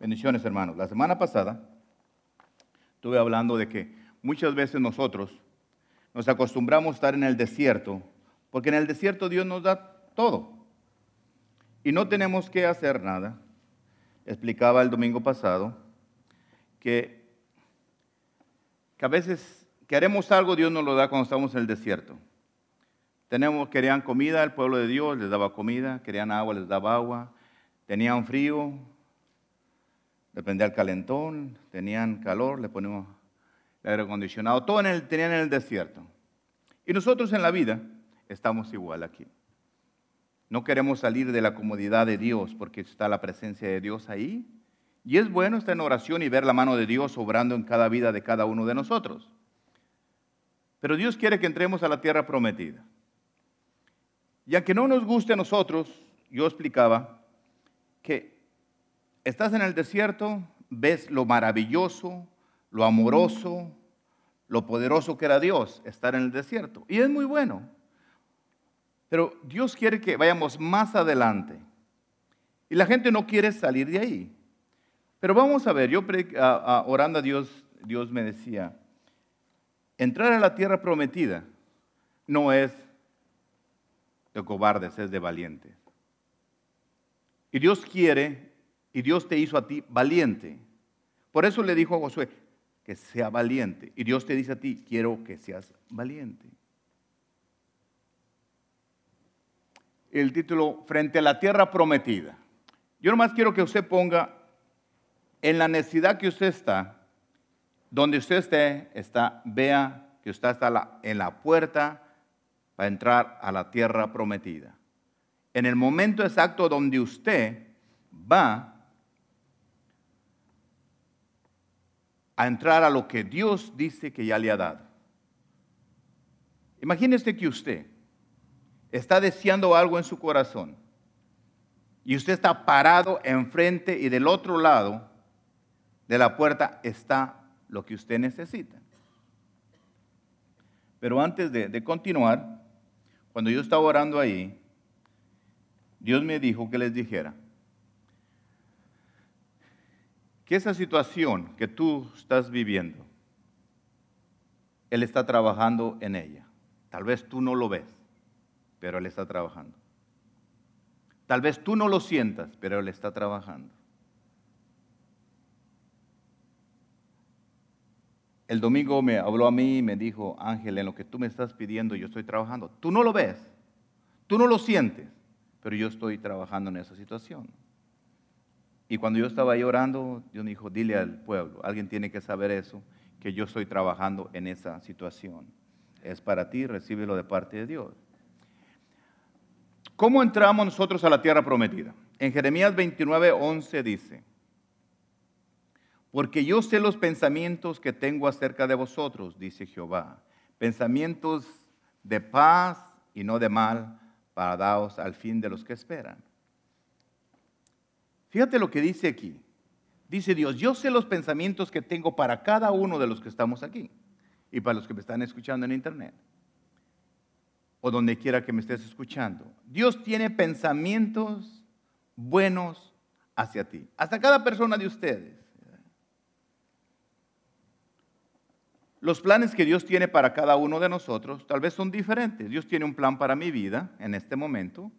Bendiciones, hermanos. La semana pasada estuve hablando de que muchas veces nosotros nos acostumbramos a estar en el desierto, porque en el desierto Dios nos da todo. Y no tenemos que hacer nada. Explicaba el domingo pasado que, que a veces queremos algo, Dios nos lo da cuando estamos en el desierto. Tenemos, querían comida, el pueblo de Dios les daba comida, querían agua, les daba agua, tenían frío, dependía del calentón, tenían calor, le ponemos el aire acondicionado, todo en el, tenían en el desierto. Y nosotros en la vida estamos igual aquí. No queremos salir de la comodidad de Dios porque está la presencia de Dios ahí. Y es bueno estar en oración y ver la mano de Dios obrando en cada vida de cada uno de nosotros. Pero Dios quiere que entremos a la tierra prometida. Y aunque no nos guste a nosotros, yo explicaba que estás en el desierto, ves lo maravilloso, lo amoroso, lo poderoso que era Dios estar en el desierto. Y es muy bueno. Pero Dios quiere que vayamos más adelante. Y la gente no quiere salir de ahí. Pero vamos a ver, yo orando a Dios, Dios me decía, entrar a la tierra prometida no es de cobardes, es de valientes. Y Dios quiere y Dios te hizo a ti valiente. Por eso le dijo a Josué que sea valiente. Y Dios te dice a ti, quiero que seas valiente. El título, frente a la tierra prometida. Yo nomás quiero que usted ponga en la necesidad que usted está, donde usted esté, está, vea que usted está en la puerta para entrar a la tierra prometida. En el momento exacto donde usted va a entrar a lo que Dios dice que ya le ha dado. Imagínese que usted está deseando algo en su corazón y usted está parado enfrente y del otro lado de la puerta está lo que usted necesita. Pero antes de, continuar, cuando yo estaba orando ahí, Dios me dijo que les dijera, que esa situación que tú estás viviendo, Él está trabajando en ella. Tal vez tú no lo ves, pero Él está trabajando. Tal vez tú no lo sientas, pero Él está trabajando. El domingo me habló a mí y me dijo, Ángel, en lo que tú me estás pidiendo yo estoy trabajando. Tú no lo ves, tú no lo sientes, pero yo estoy trabajando en esa situación. Y cuando yo estaba ahí orando, Dios me dijo, dile al pueblo, alguien tiene que saber eso, que yo estoy trabajando en esa situación. Es para ti, recíbelo de parte de Dios. ¿Cómo entramos nosotros a la tierra prometida? En Jeremías 29, 11 dice, porque yo sé los pensamientos que tengo acerca de vosotros, dice Jehová, pensamientos de paz y no de mal, para daros al fin de los que esperan. Fíjate lo que dice aquí. Dice Dios, yo sé los pensamientos que tengo para cada uno de los que estamos aquí y para los que me están escuchando en internet o donde quiera que me estés escuchando. Dios tiene pensamientos buenos hacia ti, hasta cada persona de ustedes. Los planes que Dios tiene para cada uno de nosotros tal vez son diferentes. Dios tiene un plan para mi vida en este momento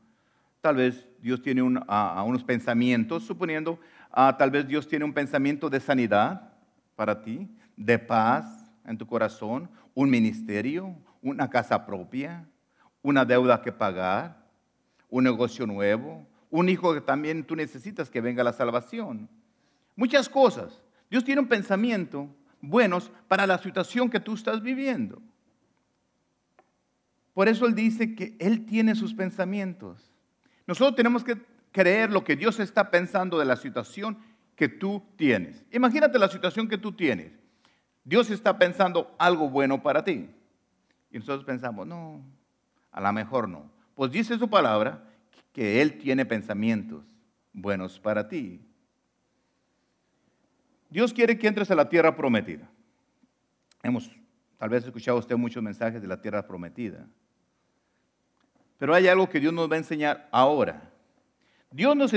Tal vez Dios tiene unos pensamientos, suponiendo, tal vez Dios tiene un pensamiento de sanidad para ti, de paz en tu corazón, un ministerio, una casa propia, una deuda que pagar, un negocio nuevo, un hijo que también tú necesitas que venga la salvación. Muchas cosas. Dios tiene un pensamiento buenos para la situación que tú estás viviendo. Por eso Él dice que Él tiene sus pensamientos. Nosotros tenemos que creer lo que Dios está pensando de la situación que tú tienes. Imagínate la situación que tú tienes. Dios está pensando algo bueno para ti. Y nosotros pensamos, no, a lo mejor no. Pues dice su palabra que Él tiene pensamientos buenos para ti. Dios quiere que entres a la tierra prometida. Hemos tal vez escuchado usted muchos mensajes de la tierra prometida. Pero hay algo que Dios nos va a enseñar ahora. Dios nos,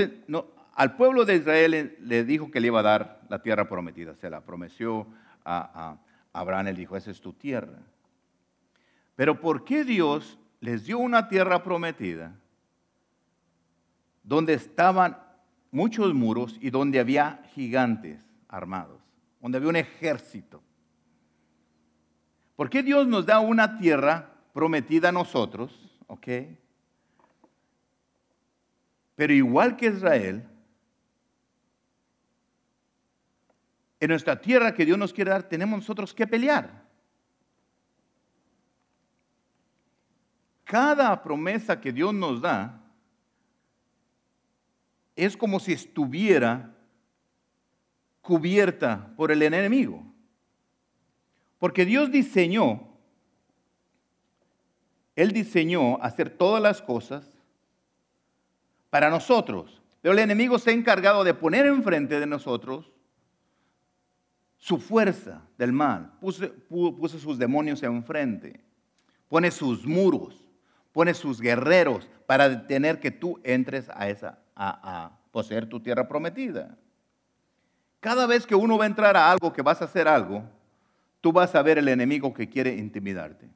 al pueblo de Israel le dijo que le iba a dar la tierra prometida. Se la prometió a, Abraham. Él dijo, esa es tu tierra. Pero ¿por qué Dios les dio una tierra prometida donde estaban muchos muros y donde había gigantes armados, donde había un ejército? ¿Por qué Dios nos da una tierra prometida a nosotros? ¿Ok? Pero igual que Israel, en nuestra tierra que Dios nos quiere dar, tenemos nosotros que pelear. Cada promesa que Dios nos da es como si estuviera cubierta por el enemigo. Porque Dios diseñó, Él diseñó hacer todas las cosas para nosotros. Pero el enemigo se ha encargado de poner enfrente de nosotros su fuerza del mal. Puso, sus demonios enfrente. Pone sus muros. Pone sus guerreros para detener que tú entres a, esa, a, a poseer tu tierra prometida. Cada vez que uno va a entrar a algo, que vas a hacer algo, tú vas a ver el enemigo que quiere intimidarte.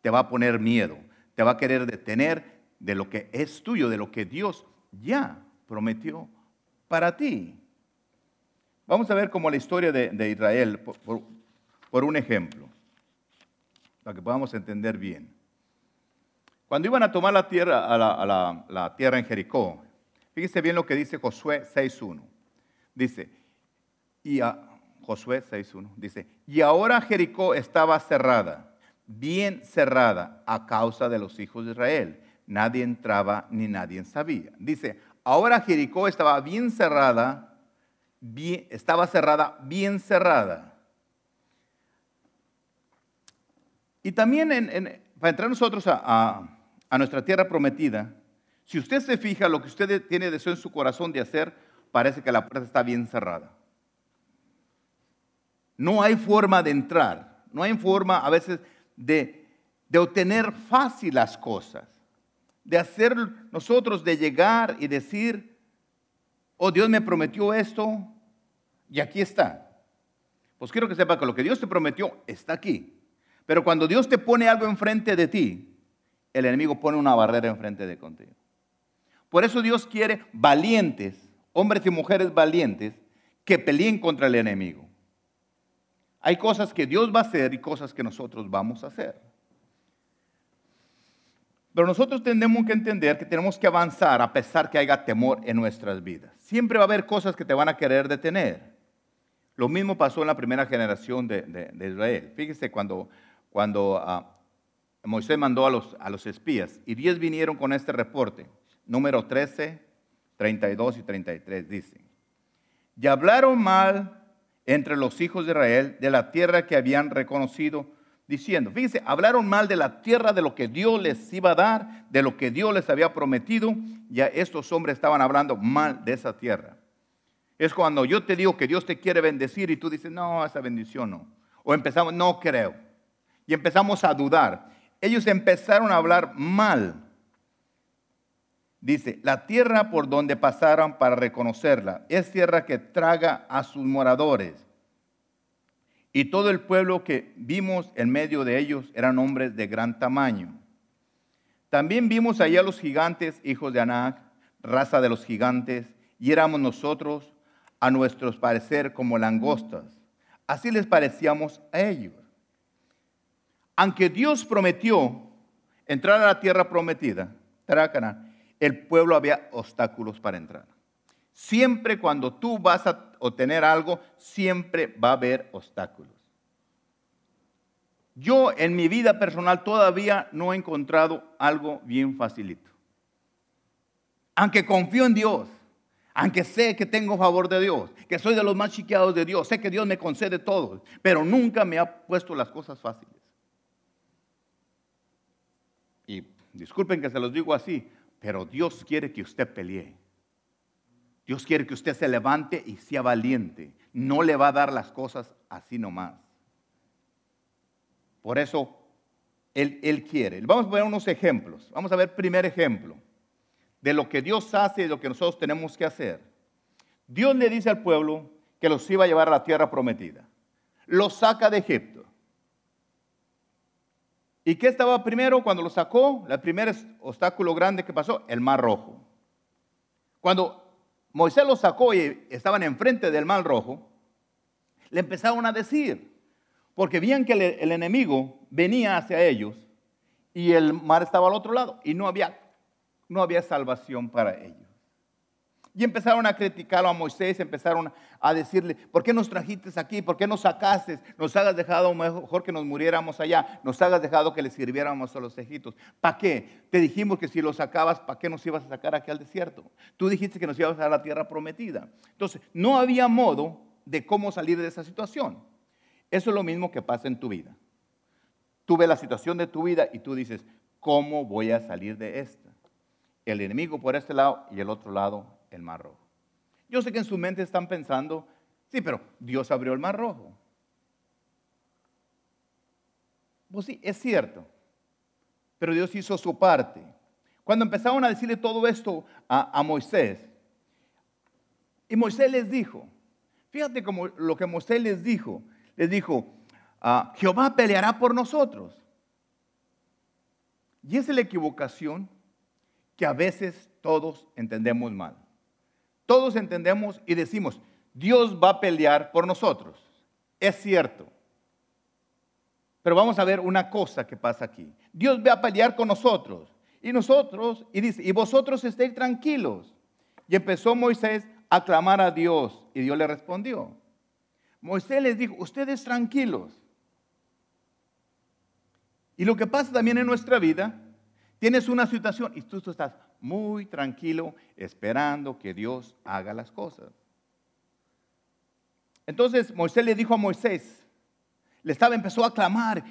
Te va a poner miedo. Te va a querer detener de lo que es tuyo, de lo que Dios ya prometió para ti. Vamos a ver como la historia de, Israel por, un ejemplo, para que podamos entender bien. Cuando iban a tomar la tierra, a la, tierra en Jericó, fíjese bien lo que dice Josué 6.1. Dice, y a, Josué 6.1, dice, y ahora Jericó estaba cerrada, bien cerrada a causa de los hijos de Israel nadie entraba ni nadie sabía. Dice, ahora Jericó estaba bien cerrada, bien, estaba cerrada, bien cerrada. Y también para entrar nosotros a, a nuestra tierra prometida, si usted se fija lo que usted tiene deseo en su corazón de hacer, parece que la puerta está bien cerrada. No hay forma de entrar, no hay forma a veces de, de obtener fácil las cosas de hacer nosotros, de llegar y decir, oh Dios me prometió esto y aquí está. Pues quiero que sepa que lo que Dios te prometió está aquí. Pero cuando Dios te pone algo enfrente de ti, el enemigo pone una barrera enfrente de contigo. Por eso Dios quiere valientes, hombres y mujeres valientes, que peleen contra el enemigo. Hay cosas que Dios va a hacer y cosas que nosotros vamos a hacer. Pero nosotros tenemos que entender que tenemos que avanzar a pesar que haya temor en nuestras vidas. Siempre va a haber cosas que te van a querer detener. Lo mismo pasó en la primera generación de, Israel. Fíjese cuando, cuando ah, Moisés mandó a los, a los espías y diez vinieron con este reporte. Número 13, 32 y 33 dicen. Y hablaron mal entre los hijos de Israel de la tierra que habían reconocido diciendo, fíjense, hablaron mal de la tierra, de lo que Dios les iba a dar, de lo que Dios les había prometido, ya estos hombres estaban hablando mal de esa tierra. Es cuando yo te digo que Dios te quiere bendecir y tú dices, no, esa bendición no. O empezamos, no creo. Y empezamos a dudar. Ellos empezaron a hablar mal. Dice, la tierra por donde pasaron para reconocerla es tierra que traga a sus moradores y todo el pueblo que vimos en medio de ellos eran hombres de gran tamaño. También vimos allá a los gigantes, hijos de Anac, raza de los gigantes, y éramos nosotros, a nuestros parecer, como langostas. Así les parecíamos a ellos. Aunque Dios prometió entrar a la tierra prometida, el pueblo había obstáculos para entrar. Siempre cuando tú vas a obtener algo, siempre va a haber obstáculos. Yo en mi vida personal todavía no he encontrado algo bien facilito. Aunque confío en Dios, aunque sé que tengo favor de Dios, que soy de los más chiqueados de Dios, sé que Dios me concede todo, pero nunca me ha puesto las cosas fáciles. Y disculpen que se los digo así, pero Dios quiere que usted pelee. Dios quiere que usted se levante y sea valiente. No le va a dar las cosas así nomás. Por eso Él, él quiere. Vamos a ver unos ejemplos. Vamos a ver primer ejemplo de lo que Dios hace y lo que nosotros tenemos que hacer. Dios le dice al pueblo que los iba a llevar a la tierra prometida. Los saca de Egipto. ¿Y qué estaba primero cuando lo sacó? El primer obstáculo grande que pasó, el mar rojo. Cuando Moisés los sacó y estaban enfrente del mar rojo, le empezaron a decir, porque veían que el, enemigo venía hacia ellos y el mar estaba al otro lado y no había, no había salvación para ellos. Y empezaron a criticarlo a Moisés, empezaron a decirle, ¿por qué nos trajiste aquí? ¿Por qué nos sacaste? Nos hagas dejado mejor que nos muriéramos allá, nos hagas dejado que le sirviéramos a los egipcios. ¿Para qué? Te dijimos que si lo sacabas, ¿para qué nos ibas a sacar aquí al desierto? Tú dijiste que nos ibas a la tierra prometida. Entonces, no había modo de cómo salir de esa situación. Eso es lo mismo que pasa en tu vida. Tú ves la situación de tu vida y tú dices, ¿cómo voy a salir de esta? El enemigo por este lado y el otro lado el mar rojo. Yo sé que en su mente están pensando, sí, pero Dios abrió el mar rojo. Pues sí, es cierto, pero Dios hizo su parte. Cuando empezaron a decirle todo esto a, Moisés, y Moisés les dijo, fíjate como lo que Moisés les dijo, les dijo, ah, Jehová peleará por nosotros. Y es la equivocación que a veces todos entendemos mal todos entendemos y decimos, Dios va a pelear por nosotros. Es cierto. Pero vamos a ver una cosa que pasa aquí. Dios va a pelear con nosotros. Y nosotros, y dice, y vosotros estéis tranquilos. Y empezó Moisés a clamar a Dios. Y Dios le respondió. Moisés les dijo, ustedes tranquilos. Y lo que pasa también en nuestra vida, tienes una situación y tú, tú estás, muy tranquilo, esperando que Dios haga las cosas. Entonces Moisés le dijo a Moisés, le estaba, empezó a clamar,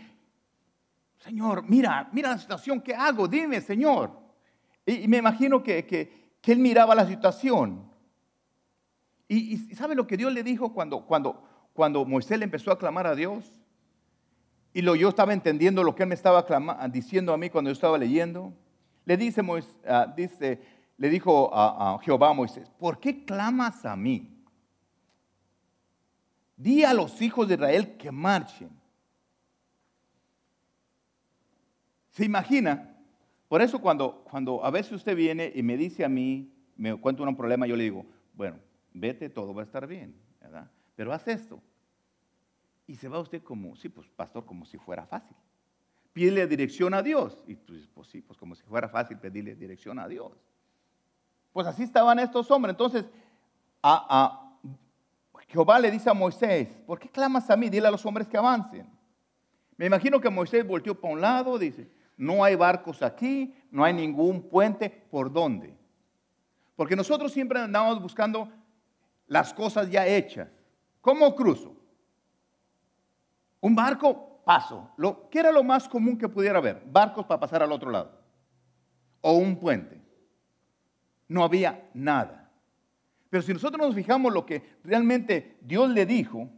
Señor, mira, mira la situación que hago, dime, Señor. Y, me imagino que, él miraba la situación. Y, ¿sabe lo que Dios le dijo cuando, cuando, cuando Moisés le empezó a clamar a Dios? Y lo, yo estaba entendiendo lo que él me estaba diciendo a mí cuando yo estaba leyendo. Le dice, ah, dice, le dijo a, Jehová a Moisés, ¿por qué clamas a mí? Di a los hijos de Israel que marchen. ¿Se imagina? Por eso cuando, cuando a veces usted viene y me dice a mí, me cuenta un problema, yo le digo, bueno, vete, todo va a estar bien, ¿verdad? Pero haz esto. Y se va usted como, sí, pues pastor, como si fuera fácil pídele dirección a Dios. Y tú dices, pues sí, pues como si fuera fácil pedirle dirección a Dios. Pues así estaban estos hombres. Entonces, a, Jehová le dice a Moisés, ¿por qué clamas a mí? Dile a los hombres que avancen. Me imagino que Moisés volteó para un lado, dice, no hay barcos aquí, no hay ningún puente, ¿por dónde? Porque nosotros siempre andamos buscando las cosas ya hechas. ¿Cómo cruzo? Un barco paso. Lo, ¿Qué era lo más común que pudiera haber? Barcos para pasar al otro lado. O un puente. No había nada. Pero si nosotros nos fijamos lo que realmente Dios le dijo,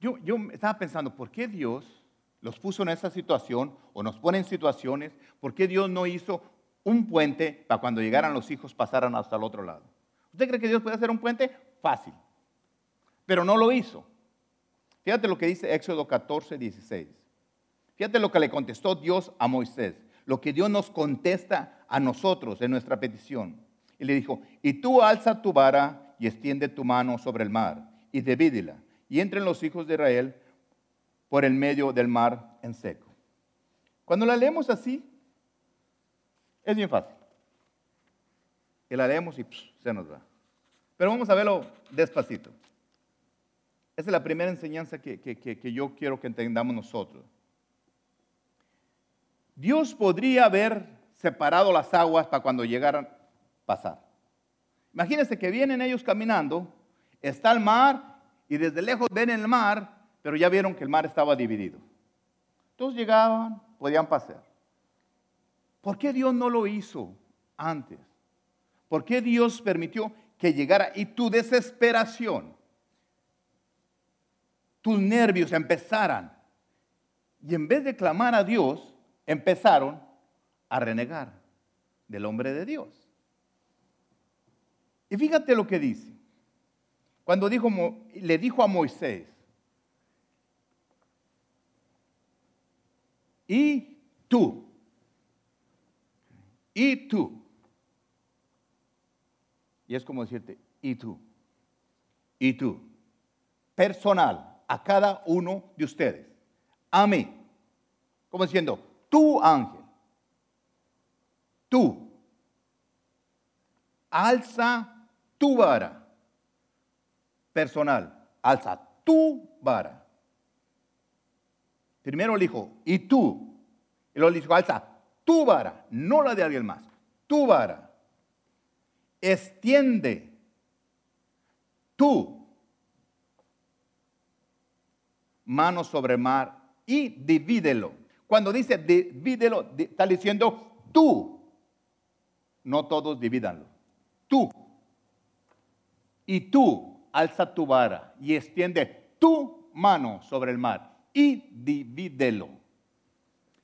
yo, yo estaba pensando, ¿por qué Dios los puso en esa situación o nos pone en situaciones? ¿Por qué Dios no hizo un puente para cuando llegaran los hijos pasaran hasta el otro lado? ¿Usted cree que Dios puede hacer un puente? Fácil. Pero no lo hizo. Fíjate lo que dice Éxodo 14, 16. Fíjate lo que le contestó Dios a Moisés, lo que Dios nos contesta a nosotros en nuestra petición. Y le dijo, y tú alza tu vara y extiende tu mano sobre el mar y divídela, y entren los hijos de Israel por el medio del mar en seco. Cuando la leemos así, es bien fácil. Y la leemos y se nos va. Pero vamos a verlo despacito. Esa es la primera enseñanza que, yo quiero que entendamos nosotros. Dios podría haber separado las aguas para cuando llegaran a pasar. Imagínense que vienen ellos caminando, está el mar y desde lejos ven el mar, pero ya vieron que el mar estaba dividido. Entonces llegaban, podían pasar. ¿Por qué Dios no lo hizo antes? ¿Por qué Dios permitió que llegara y tu desesperación tus nervios empezaran. Y en vez de clamar a Dios, empezaron a renegar del hombre de Dios. Y fíjate lo que dice. Cuando dijo, le dijo a Moisés, y tú, y tú. Y es como decirte, y tú, y tú. Personal, a cada uno de ustedes. A mí. Como diciendo, tú ángel, tú, alza tu vara. Personal, alza tu vara. Primero le dijo, y tú. Y luego le dijo, alza tu vara, no la de alguien más, tu vara. Extiende tú mano sobre mar y divídelo. Cuando dice divídelo, está diciendo tú. No todos divídanlo. Tú. Y tú alza tu vara y extiende tu mano sobre el mar y divídelo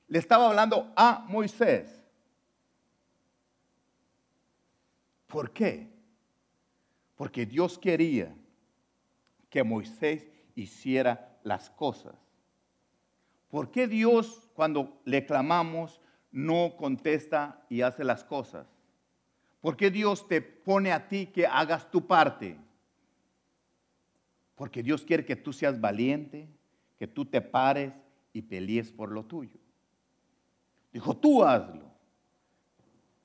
le estaba hablando a Moisés. ¿Por qué? Porque Dios quería que Moisés hiciera las cosas. ¿Por qué Dios cuando le clamamos no contesta y hace las cosas? ¿Por qué Dios te pone a ti que hagas tu parte? Porque Dios quiere que tú seas valiente, que tú te pares y pelees por lo tuyo. Dijo, tú hazlo.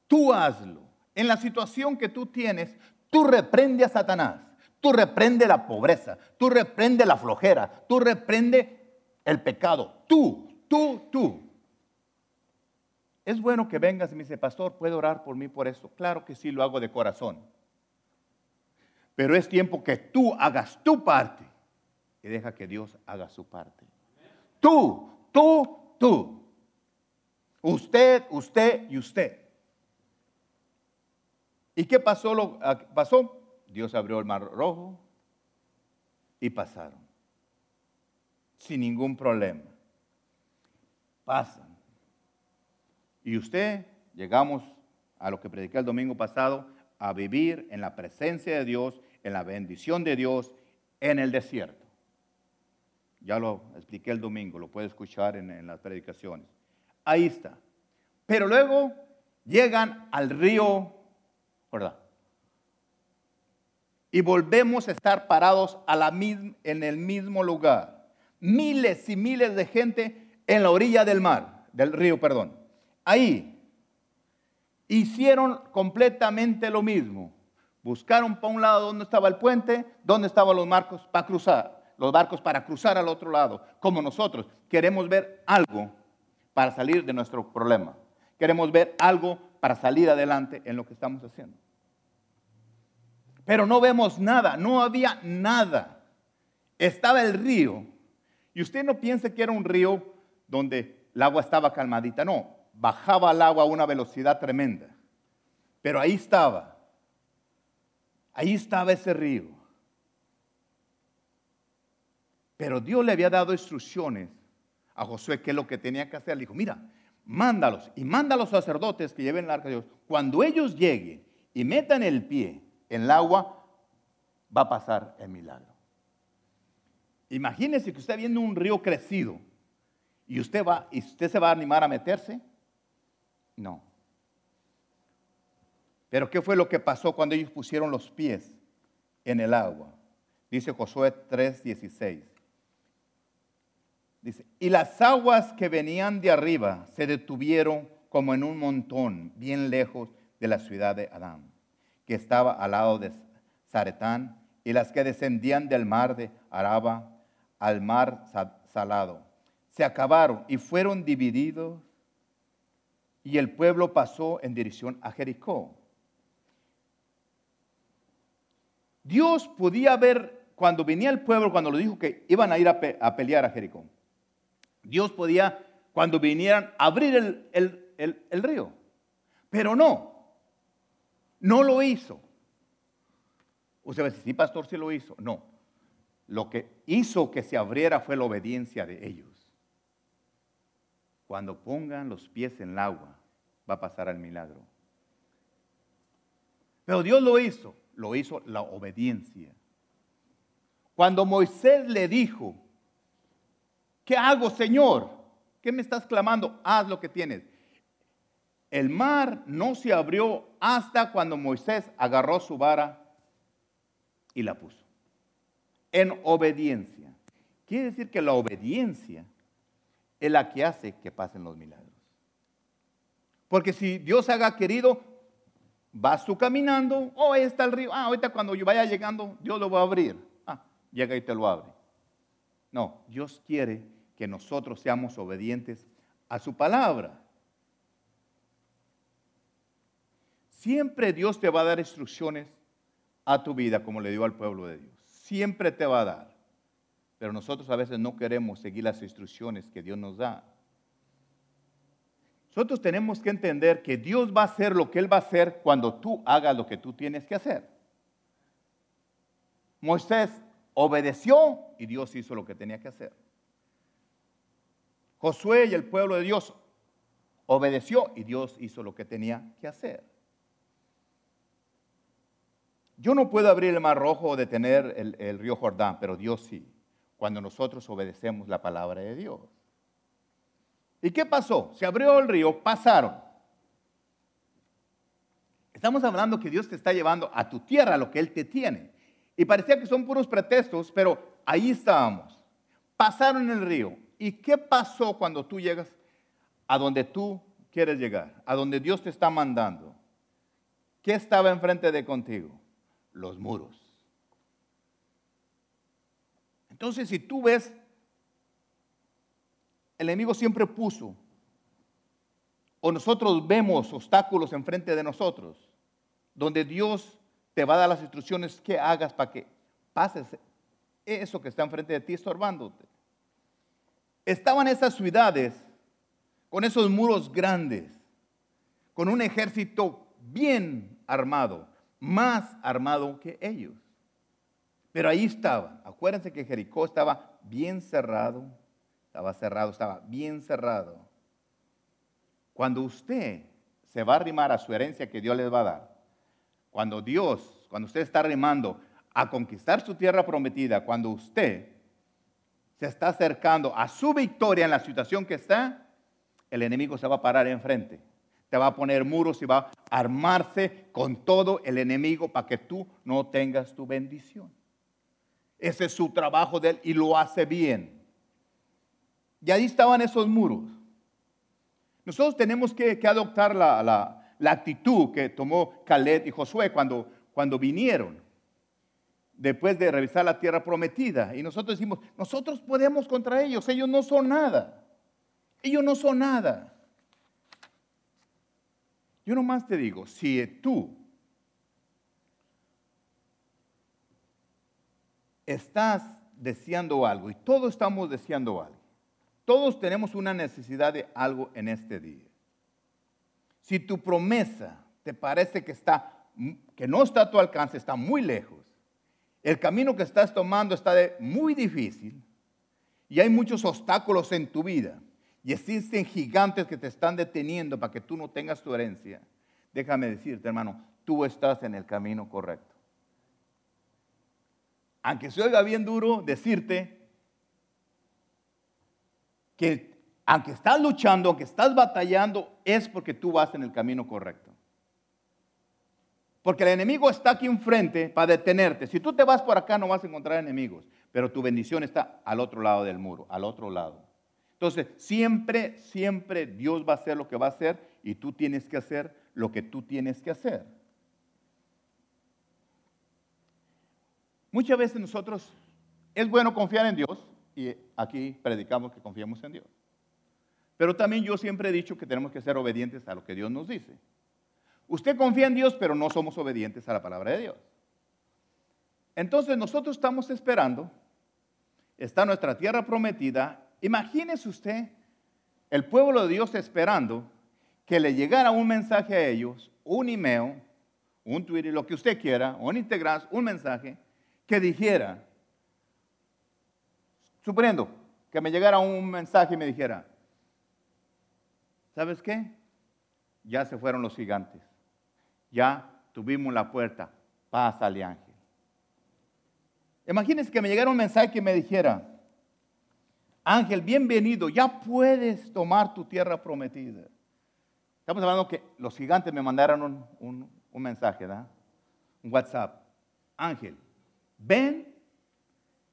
Tú hazlo. En la situación que tú tienes, tú reprende a Satanás. Tú reprende la pobreza. Tú reprende la flojera. Tú reprende el pecado. Tú, tú, tú. Es bueno que vengas y me dice, pastor, ¿puede orar por mí por esto? Claro que sí, lo hago de corazón. Pero es tiempo que tú hagas tu parte y deja que Dios haga su parte. Tú, tú, tú. Usted, usted y usted. ¿Y qué pasó? Lo, pasó? Dios abrió el mar rojo y pasaron. Sin ningún problema. Pasan. Y usted, llegamos a lo que prediqué el domingo pasado, a vivir en la presencia de Dios, en la bendición de Dios, en el desierto. Ya lo expliqué el domingo, lo puede escuchar en, en las predicaciones. Ahí está. Pero luego llegan al río, ¿verdad? Y volvemos a estar parados en el mismo lugar. Miles y miles de gente en la orilla del mar, del río, perdón. Ahí hicieron completamente lo mismo. Buscaron para un lado donde estaba el puente, donde estaban los barcos para cruzar, los barcos para cruzar al otro lado, como nosotros queremos ver algo para salir de nuestro problema. Queremos ver algo para salir adelante en lo que estamos haciendo. Pero no vemos nada, no había nada. Estaba el río. Y usted no piense que era un río donde el agua estaba calmadita, no, bajaba el agua a una velocidad tremenda. Pero ahí estaba, ahí estaba ese río. Pero Dios le había dado instrucciones a Josué qué es lo que tenía que hacer. Le dijo, mira, mándalos y manda a los sacerdotes que lleven el arca de Dios. Cuando ellos lleguen y metan el pie en el agua, va a pasar el milagro. Imagínese que usted viendo un río crecido y usted va y usted se va a animar a meterse. No. Pero ¿qué fue lo que pasó cuando ellos pusieron los pies en el agua? Dice Josué 3:16. Dice, y las aguas que venían de arriba se detuvieron como en un montón, bien lejos de la ciudad de Adán, que estaba al lado de Zaretán, y las que descendían del mar de Araba al mar salado. Se acabaron y fueron divididos, y el pueblo pasó en dirección a Jericó. Dios podía ver cuando venía el pueblo, cuando lo dijo que iban a ir a pelear a Jericó. Dios podía, cuando vinieran, abrir el, río. Pero no, no lo hizo. Usted va a decir, sí, pastor, sí lo hizo. No, lo que hizo que se abriera fue la obediencia de ellos. Cuando pongan los pies en el agua, va a pasar el milagro. Pero Dios lo hizo. lo hizo la obediencia. Cuando Moisés le dijo, ¿qué hago, Señor? ¿Qué me estás clamando? Haz lo que tienes. El mar no se abrió hasta cuando Moisés agarró su vara y la puso. En obediencia. Quiere decir que la obediencia es la que hace que pasen los milagros. Porque si Dios haga querido, vas tú caminando, oh, ahí está el río, ah, ahorita cuando yo vaya llegando, Dios lo va a abrir. Ah, llega y te lo abre. No, Dios quiere que nosotros seamos obedientes a su palabra. Siempre Dios te va a dar instrucciones a tu vida como le dio al pueblo de Dios. Siempre te va a dar. Pero nosotros a veces no queremos seguir las instrucciones que Dios nos da. Nosotros tenemos que entender que Dios va a hacer lo que Él va a hacer cuando tú hagas lo que tú tienes que hacer. Moisés obedeció y Dios hizo lo que tenía que hacer. Josué y el pueblo de Dios obedeció y Dios hizo lo que tenía que hacer. Yo no puedo abrir el mar rojo o detener el, río Jordán, pero Dios sí, cuando nosotros obedecemos la palabra de Dios. ¿Y qué pasó? Se abrió el río, pasaron. Estamos hablando que Dios te está llevando a tu tierra lo que Él te tiene. Y parecía que son puros pretextos, pero ahí estábamos. Pasaron el río. ¿Y qué pasó cuando tú llegas a donde tú quieres llegar? A donde Dios te está mandando. ¿Qué estaba enfrente de contigo? Los muros. Entonces, si tú ves, el enemigo siempre puso, o nosotros vemos obstáculos enfrente de nosotros, donde Dios te va a dar las instrucciones que hagas para que pases eso que está enfrente de ti estorbándote. Estaban esas ciudades con esos muros grandes, con un ejército bien armado, más armado que ellos. Pero ahí estaba. Acuérdense que Jericó estaba bien cerrado. Estaba cerrado, estaba bien cerrado. Cuando usted se va a arrimar a su herencia que Dios les va a dar, cuando Dios, cuando usted está arrimando a conquistar su tierra prometida, cuando usted se está acercando a su victoria en la situación que está, el enemigo se va a parar enfrente te va a poner muros y va a armarse con todo el enemigo para que tú no tengas tu bendición. Ese es su trabajo de él y lo hace bien. Y ahí estaban esos muros. Nosotros tenemos que, adoptar la, actitud que tomó Caleb y Josué cuando, cuando vinieron después de revisar la tierra prometida. Y nosotros decimos, nosotros podemos contra ellos, ellos no son nada. Ellos no son nada. Yo nomás te digo, si tú estás deseando algo y todos estamos deseando algo, todos tenemos una necesidad de algo en este día. Si tu promesa te parece que está que no está a tu alcance, está muy lejos. El camino que estás tomando está muy difícil y hay muchos obstáculos en tu vida y existen gigantes que te están deteniendo para que tú no tengas tu herencia, déjame decirte, hermano, tú estás en el camino correcto. Aunque se oiga bien duro decirte que aunque estás luchando, aunque estás batallando, es porque tú vas en el camino correcto. Porque el enemigo está aquí enfrente para detenerte. Si tú te vas por acá no vas a encontrar enemigos, pero tu bendición está al otro lado del muro, al otro lado. Entonces, siempre, siempre Dios va a hacer lo que va a hacer y tú tienes que hacer lo que tú tienes que hacer. Muchas veces nosotros, es bueno confiar en Dios y aquí predicamos que confiemos en Dios. Pero también yo siempre he dicho que tenemos que ser obedientes a lo que Dios nos dice. Usted confía en Dios, pero no somos obedientes a la palabra de Dios. Entonces nosotros estamos esperando, está nuestra tierra prometida Imagínese usted el pueblo de Dios esperando que le llegara un mensaje a ellos, un email, un Twitter, lo que usted quiera, un integral, un mensaje que dijera, suponiendo que me llegara un mensaje y me dijera, ¿sabes qué? Ya se fueron los gigantes, ya tuvimos la puerta pásale ángel. Imagínense que me llegara un mensaje que me dijera, Ángel, bienvenido, ya puedes tomar tu tierra prometida. Estamos hablando que los gigantes me mandaron un, mensaje, ¿verdad? Un WhatsApp. Ángel, ven,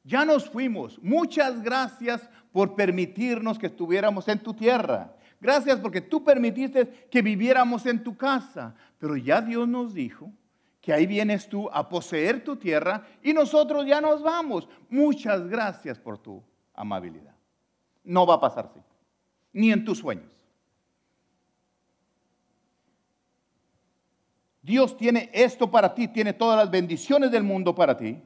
ya nos fuimos. Muchas gracias por permitirnos que estuviéramos en tu tierra. Gracias porque tú permitiste que viviéramos en tu casa. Pero ya Dios nos dijo que ahí vienes tú a poseer tu tierra y nosotros ya nos vamos. Muchas gracias por tu amabilidad. No va a pasar así, ni en tus sueños. Dios tiene esto para ti, tiene todas las bendiciones del mundo para ti.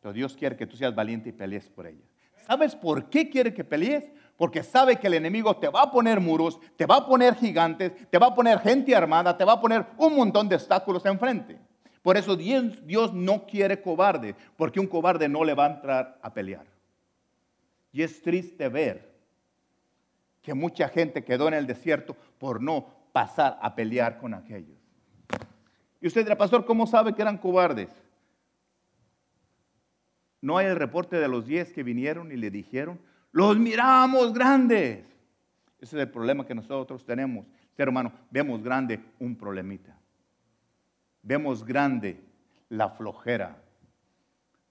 Pero Dios quiere que tú seas valiente y pelees por ella. ¿Sabes por qué quiere que pelees? Porque sabe que el enemigo te va a poner muros, te va a poner gigantes, te va a poner gente armada, te va a poner un montón de obstáculos enfrente. Por eso Dios no quiere cobarde, porque un cobarde no le va a entrar a pelear. Y es triste ver que mucha gente quedó en el desierto por no pasar a pelear con aquellos. Y usted dirá, pastor, ¿cómo sabe que eran cobardes? No hay el reporte de los diez que vinieron y le dijeron, los miramos grandes. Ese es el problema que nosotros tenemos. Ser humano, vemos grande un problemita. Vemos grande la flojera.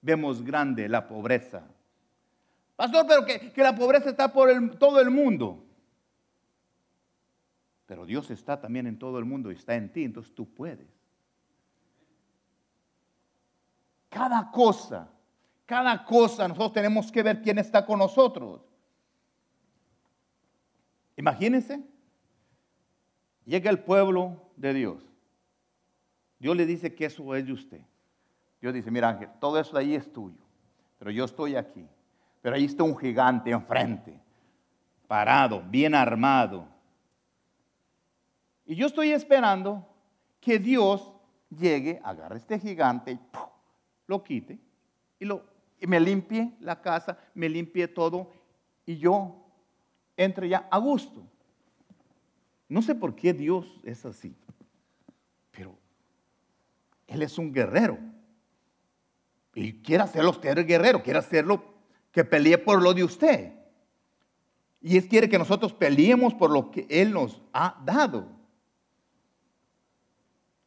Vemos grande la pobreza. Pastor, pero que, la pobreza está por todo el mundo. Pero Dios está también en todo el mundo y está en ti, entonces tú puedes. Cada cosa cada cosa nosotros tenemos que ver quién está con nosotros. Imagínense, llega el pueblo de Dios. Dios le dice que eso es de usted. Dios dice, mira Ángel, todo eso de ahí es tuyo, pero yo estoy aquí. Pero ahí está un gigante enfrente, parado, bien armado. Y yo estoy esperando que Dios llegue, agarre este gigante y lo quite y me limpie la casa, me limpie todo y yo entre ya a gusto. No sé por qué Dios es así, pero Él es un guerrero. Y quiere hacerlo usted guerrero, quiere hacerlo que pelee por lo de usted. Y Él quiere que nosotros peleemos por lo que Él nos ha dado.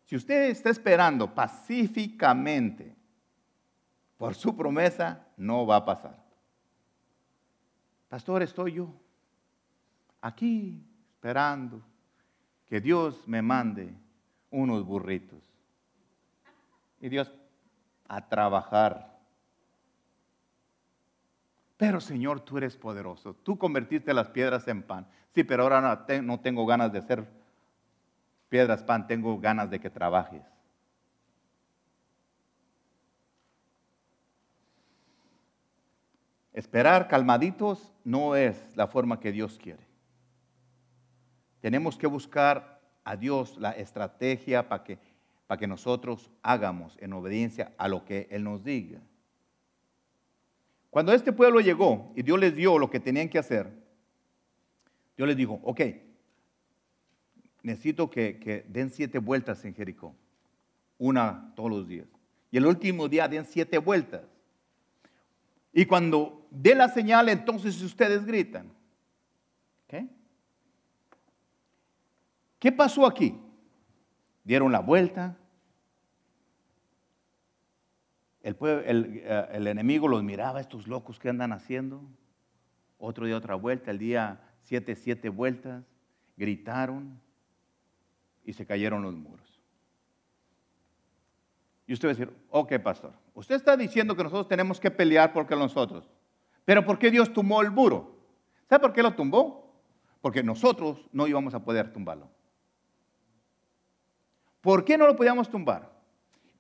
Si usted está esperando pacíficamente por su promesa no va a pasar. Pastor, estoy yo aquí esperando que Dios me mande unos burritos. Y Dios a trabajar. Pero Señor, tú eres poderoso. Tú convertiste las piedras en pan. Sí, pero ahora no, tengo ganas de hacer piedras pan, tengo ganas de que trabajes. Esperar calmaditos no es la forma que Dios quiere. Tenemos que buscar a Dios la estrategia para que, para que nosotros hagamos en obediencia a lo que Él nos diga. Cuando este pueblo llegó y Dios les dio lo que tenían que hacer, Dios les dijo, ok, necesito que, den siete vueltas en Jericó, una todos los días. Y el último día den siete vueltas. Y cuando dé la señal, entonces ustedes gritan. ¿Qué pasó aquí? Dieron la vuelta. El, eh, el, enemigo los miraba, estos locos que andan haciendo. Otro día otra vuelta, el día siete, siete vueltas. Gritaron y se cayeron los muros. Y usted va a decir, ok, pastor, usted está diciendo que nosotros tenemos que pelear porque nosotros. Pero ¿por qué Dios tumbó el muro? ¿Sabe por qué lo tumbó? Porque nosotros no íbamos a poder tumbarlo. ¿Por qué no lo podíamos tumbar?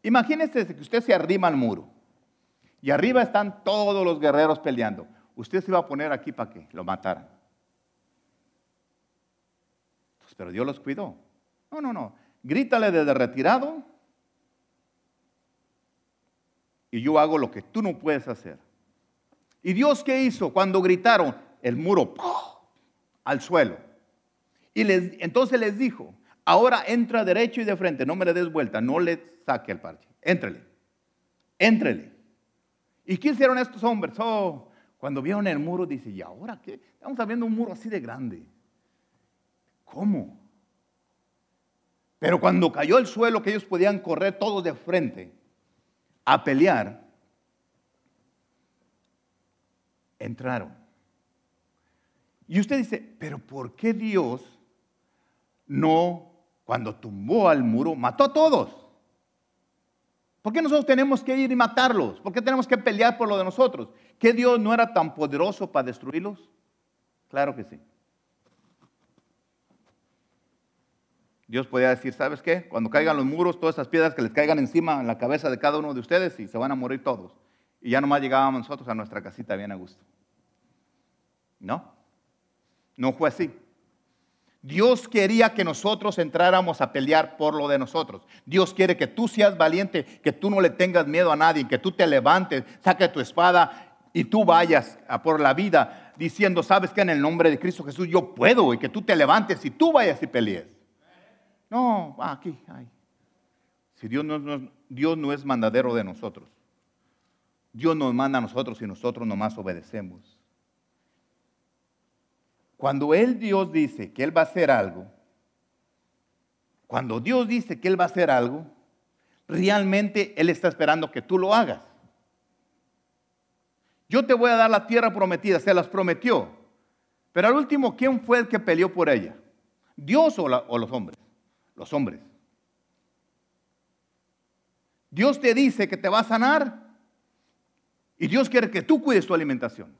Imagínese que usted se arrima al muro y arriba están todos los guerreros peleando. Usted se iba a poner aquí para que lo mataran. Pues, pero Dios los cuidó. No, no, no. Grítale desde retirado y yo hago lo que tú no puedes hacer. ¿Y Dios qué hizo cuando gritaron? El muro al suelo. Y les, entonces les dijo, Ahora entra derecho y de frente, no me le des vuelta, no le saque el parche. Éntrele, éntrele. ¿Y qué hicieron estos hombres? Oh, cuando vieron el muro, dice, ¿y ahora qué? Estamos viendo un muro así de grande. ¿Cómo? Pero cuando cayó el suelo, que ellos podían correr todos de frente a pelear, entraron. Y usted dice, pero ¿por qué Dios no, cuando tumbó al muro, mató a todos? ¿Por qué nosotros tenemos que ir y matarlos? ¿Por qué tenemos que pelear por lo de nosotros? ¿Que Dios no era tan poderoso para destruirlos? Claro que sí. Dios podía decir, ¿sabes qué? Cuando caigan los muros, todas esas piedras que les caigan encima en la cabeza de cada uno de ustedes y se van a morir todos. Y ya nomás llegábamos nosotros a nuestra casita bien a gusto. No, no fue así. Dios quería que nosotros entráramos a pelear por lo de nosotros. Dios quiere que tú seas valiente, que tú no le tengas miedo a nadie, que tú te levantes, saque tu espada y tú vayas a por la vida diciendo, sabes que en el nombre de Cristo Jesús yo puedo y que tú te levantes y tú vayas y pelees. No, aquí, ahí. Si Dios no, Dios no es mandadero de nosotros. Dios nos manda a nosotros y nosotros nomás obedecemos. Cuando Él Dios dice que Él va a hacer algo, cuando Dios dice que Él va a hacer algo, realmente Él está esperando que tú lo hagas. Yo te voy a dar la tierra prometida, se las prometió. Pero al último, ¿quién fue el que peleó por ella? ¿Dios o, o los hombres? Los hombres. Dios te dice que te va a sanar y Dios quiere que tú cuides tu alimentación.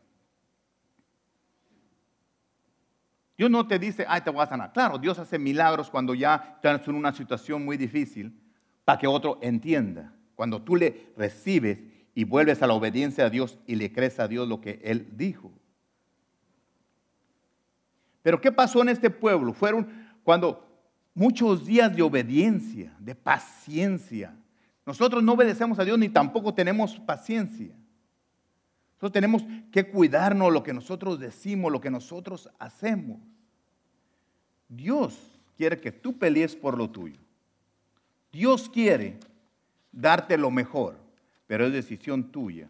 Dios no te dice, ay, te voy a sanar. Claro, Dios hace milagros cuando ya estás en una situación muy difícil para que otro entienda. Cuando tú le recibes y vuelves a la obediencia a Dios y le crees a Dios lo que Él dijo. Pero ¿qué pasó en este pueblo? Fueron cuando muchos días de obediencia, de paciencia. Nosotros no obedecemos a Dios ni tampoco tenemos paciencia. Nosotros tenemos que cuidarnos lo que nosotros decimos, lo que nosotros hacemos. Dios quiere que tú pelees por lo tuyo. Dios quiere darte lo mejor, pero es decisión tuya.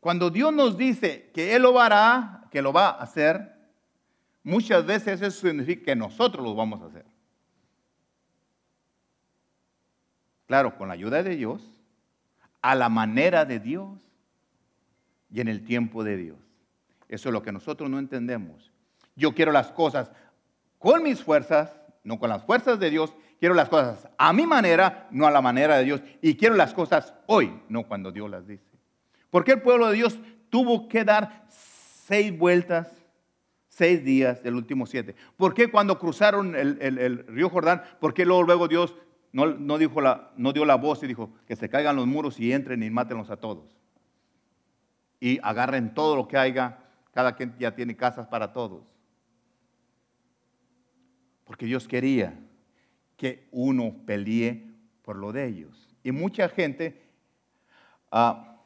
Cuando Dios nos dice que Él lo hará, que lo va a hacer, muchas veces eso significa que nosotros lo vamos a hacer. Claro, con la ayuda de Dios, a la manera de Dios y en el tiempo de Dios. Eso es lo que nosotros no entendemos. Yo quiero las cosas con mis fuerzas, no con las fuerzas de Dios. Quiero las cosas a mi manera, no a la manera de Dios. Y quiero las cosas hoy, no cuando Dios las dice. ¿Por qué el pueblo de Dios tuvo que dar seis vueltas, seis días del último siete? ¿Por qué cuando cruzaron el, río Jordán, por qué luego, luego Dios no, dijo no dio la voz y dijo que se caigan los muros y entren y mátenlos a todos? Y agarren todo lo que haya. Cada quien ya tiene casas para todos. Porque Dios quería que uno pelee por lo de ellos. Y mucha gente ah,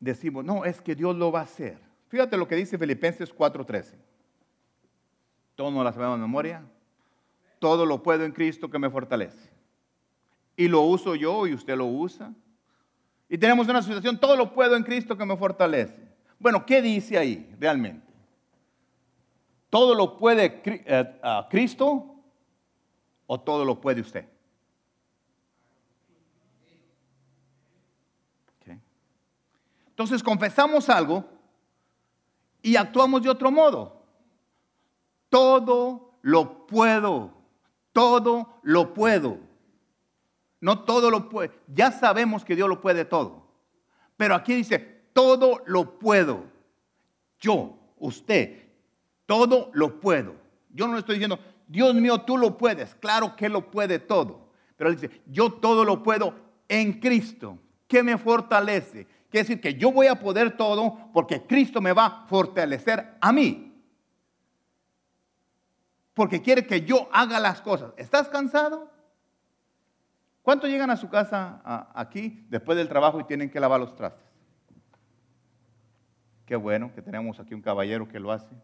decimos, no, es que Dios lo va a hacer. Fíjate lo que dice Filipenses 4:13. Todos nos la sabemos de memoria. Todo lo puedo en Cristo que me fortalece. Y lo uso yo y usted lo usa. Y tenemos una situación, todo lo puedo en Cristo que me fortalece. Bueno, ¿qué dice ahí realmente? ¿Todo lo puede eh, Cristo o todo lo puede usted? Entonces confesamos algo y actuamos de otro modo. Todo lo puedo, todo lo puedo. No todo lo puede. Ya sabemos que Dios lo puede todo. Pero aquí dice, todo lo puedo. Yo, usted, todo lo puedo. Yo no le estoy diciendo, Dios mío, tú lo puedes. Claro que lo puede todo. Pero dice, yo todo lo puedo en Cristo, que me fortalece. Quiere decir que yo voy a poder todo porque Cristo me va a fortalecer a mí. Porque quiere que yo haga las cosas. ¿Estás cansado? ¿Cuántos llegan a su casa aquí después del trabajo y tienen que lavar los trastes? Qué bueno que tenemos aquí un caballero que lo hace.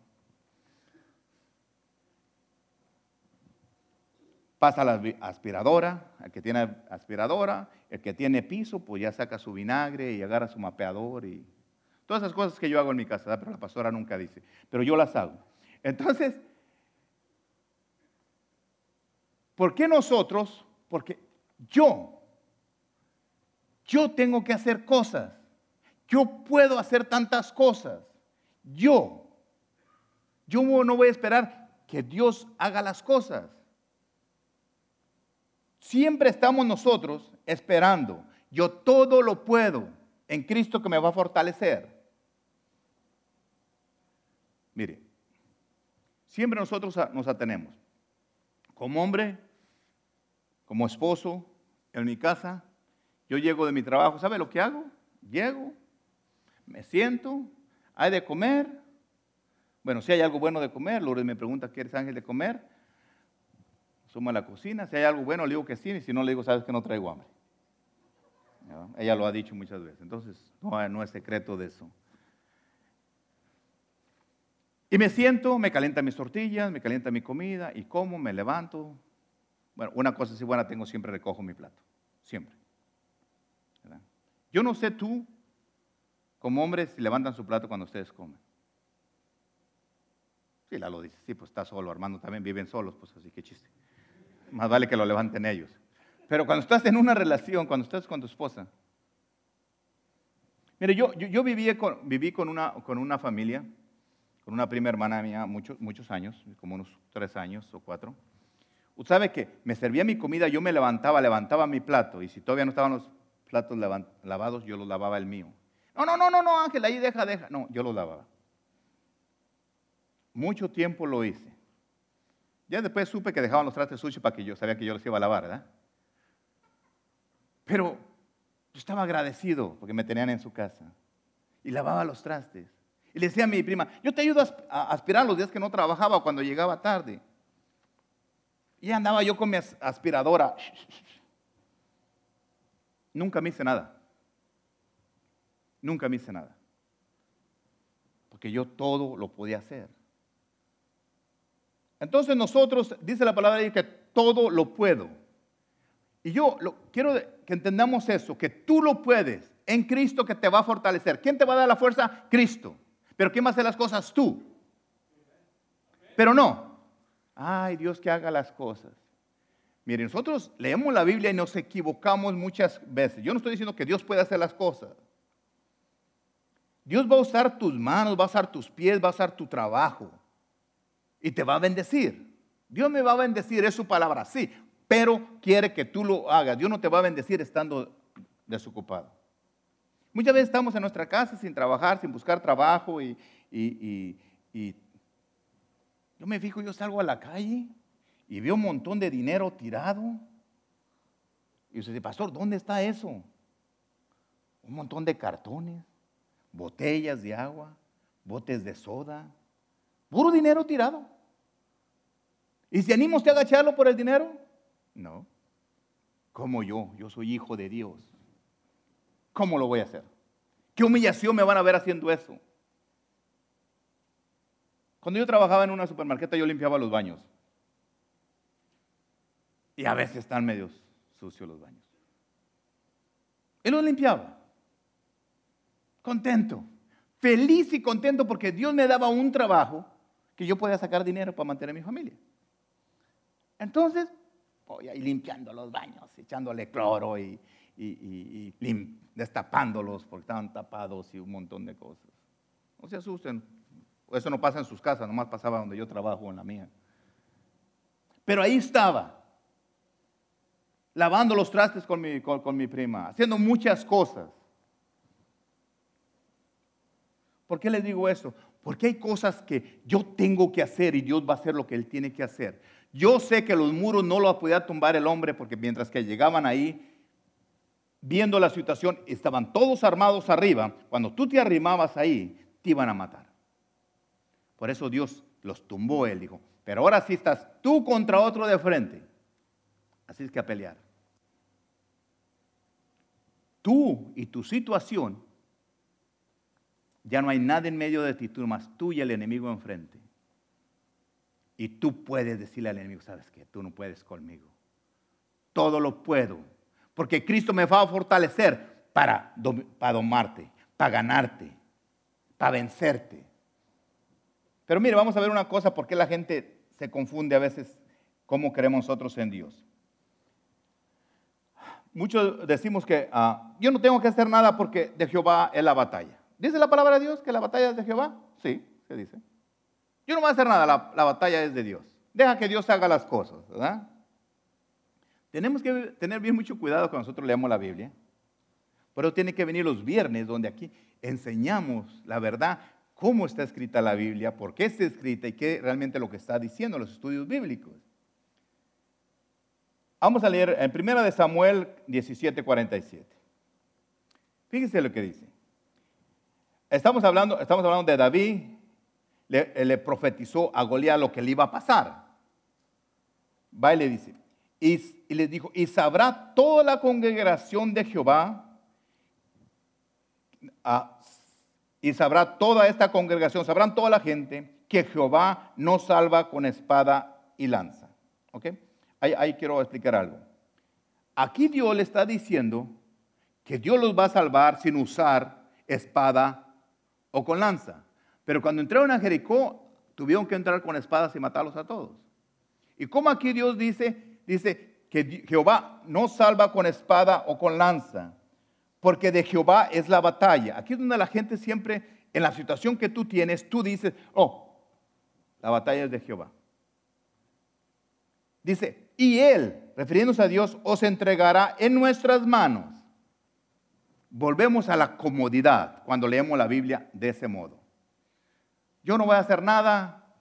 pasa la aspiradora, el que tiene aspiradora, el que tiene piso, pues ya saca su vinagre y agarra su mapeador y todas esas cosas que yo hago en mi casa, pero la pastora nunca dice, pero yo las hago. Entonces, ¿por qué nosotros? Porque yo, yo tengo que hacer cosas, yo puedo hacer tantas cosas, yo, yo no voy a esperar que Dios haga las cosas. Siempre estamos nosotros esperando. Yo todo lo puedo en Cristo que me va a fortalecer. Mire, siempre nosotros nos atenemos. Como hombre, como esposo, en mi casa, yo llego de mi trabajo, ¿sabe lo que hago? Llego, me siento, hay de comer. Bueno, si hay algo bueno de comer, Lourdes me pregunta, ¿quieres ángel de comer? Sumo a la cocina, si hay algo bueno, le digo que sí, y si no, le digo, sabes que no traigo hambre. Ella lo ha dicho muchas veces, entonces no, no es secreto de eso. Y me siento, me calienta mis tortillas, me calienta mi comida, y como, me levanto. Bueno, una cosa así buena tengo, siempre recojo mi plato, siempre. Yo no sé tú, como hombres, si levantan su plato cuando ustedes comen. Sí, la lo dice, sí, pues está solo, Armando también viven solos, pues así que chiste. Más vale que lo levanten ellos. Pero cuando estás en una relación, cuando estás con tu esposa, mire, yo, yo, viví, con, viví con, una, con una familia, con una prima hermana mía muchos, muchos años, como unos tres años o cuatro. Usted sabe que me servía mi comida, yo me levantaba, levantaba mi plato, y si todavía no estaban los platos lavados, yo los lavaba el mío. No, no, no, no, no, Ángel, ahí deja, deja. No, yo los lavaba. Mucho tiempo lo hice. Ya después supe que dejaban los trastes sucios para que yo sabía que yo los iba a lavar, ¿verdad? Pero yo estaba agradecido porque me tenían en su casa y lavaba los trastes. Y le decía a mi prima, yo te ayudo a aspirar los días que no trabajaba cuando llegaba tarde. Y andaba yo con mi aspiradora. Nunca me hice nada. Nunca me hice nada. Porque yo todo lo podía hacer. Entonces nosotros, dice la palabra ahí, que todo lo puedo. Y yo quiero que entendamos eso, que tú lo puedes en Cristo que te va a fortalecer. ¿Quién te va a dar la fuerza? Cristo. Pero ¿quién va a hacer las cosas? Tú. Pero no. Ay, Dios que haga las cosas. Miren, nosotros leemos la Biblia y nos equivocamos muchas veces. Yo no estoy diciendo que Dios pueda hacer las cosas. Dios va a usar tus manos, va a usar tus pies, va a usar tu trabajo y te va a bendecir. Dios me va a bendecir, es su palabra, sí, pero quiere que tú lo hagas. Dios no te va a bendecir estando desocupado. Muchas veces estamos en nuestra casa sin trabajar, sin buscar trabajo y, yo me fijo, yo salgo a la calle y veo un montón de dinero tirado. Y usted dice, pastor, ¿dónde está eso? Un montón de cartones, botellas de agua, botes de soda, Puro dinero tirado. ¿Y si anima usted a agacharlo por el dinero? No. Como yo, yo soy hijo de Dios. ¿Cómo lo voy a hacer? ¿Qué humillación me van a ver haciendo eso? Cuando yo trabajaba en una supermarqueta, yo limpiaba los baños. Y a veces están medios sucios los baños. Y los limpiaba. Contento. Feliz y contento porque Dios me daba un trabajo que yo podía sacar dinero para mantener a mi familia. Entonces, voy ahí limpiando los baños, echándole cloro y, destapándolos porque estaban tapados y un montón de cosas. No se asusten, eso no pasa en sus casas, nomás pasaba donde yo trabajo, en la mía. Pero ahí estaba, lavando los trastes con mi, con mi prima, haciendo muchas cosas. ¿Por qué les digo eso? Porque hay cosas que yo tengo que hacer y Dios va a hacer lo que Él tiene que hacer. Yo sé que los muros no los podía tumbar el hombre porque mientras que llegaban ahí, viendo la situación, estaban todos armados arriba. Cuando tú te arrimabas ahí, te iban a matar. Por eso Dios los tumbó, Él dijo, pero ahora sí estás tú contra otro de frente. Así es que a pelear. Tú y tu situación ya no hay nada en medio de ti, tú más tú y el enemigo enfrente. Y tú puedes decirle al enemigo, sabes que tú no puedes conmigo. Todo lo puedo. Porque Cristo me va a fortalecer para, para domarte, para ganarte, para vencerte. Pero mire, vamos a ver una cosa, porque la gente se confunde a veces cómo creemos nosotros en Dios. Muchos decimos que ah, yo no tengo que hacer nada porque de Jehová es la batalla. ¿Dice la palabra de Dios que la batalla es de Jehová? Sí, se dice. Yo no voy a hacer nada, la, la batalla es de Dios. Deja que Dios haga las cosas, ¿verdad? Tenemos que tener bien mucho cuidado cuando nosotros leemos la Biblia. Pero tiene que venir los viernes donde aquí enseñamos la verdad, cómo está escrita la Biblia, por qué está escrita y qué realmente lo que está diciendo los estudios bíblicos. Vamos a leer en 1 de Samuel 17, 47. Fíjense lo que dice. Estamos hablando, estamos hablando de David, le, profetizó a Goliat lo que le iba a pasar. Va y le dice, y, y le dijo, y sabrá toda la congregación de Jehová, y sabrá toda esta congregación, sabrán toda la gente, que Jehová no salva con espada y lanza. ¿Ok? ahí, quiero explicar algo. Aquí Dios le está diciendo que Dios los va a salvar sin usar espada o con lanza. Pero cuando entraron a Jericó, tuvieron que entrar con espadas y matarlos a todos. Y como aquí Dios dice, dice que Jehová no salva con espada o con lanza, porque de Jehová es la batalla. Aquí es donde la gente siempre, en la situación que tú tienes, tú dices, oh, la batalla es de Jehová. Dice, y Él, refiriéndose a Dios, os entregará en nuestras manos. Volvemos a la comodidad cuando leemos la Biblia de ese modo. Yo no voy a hacer nada,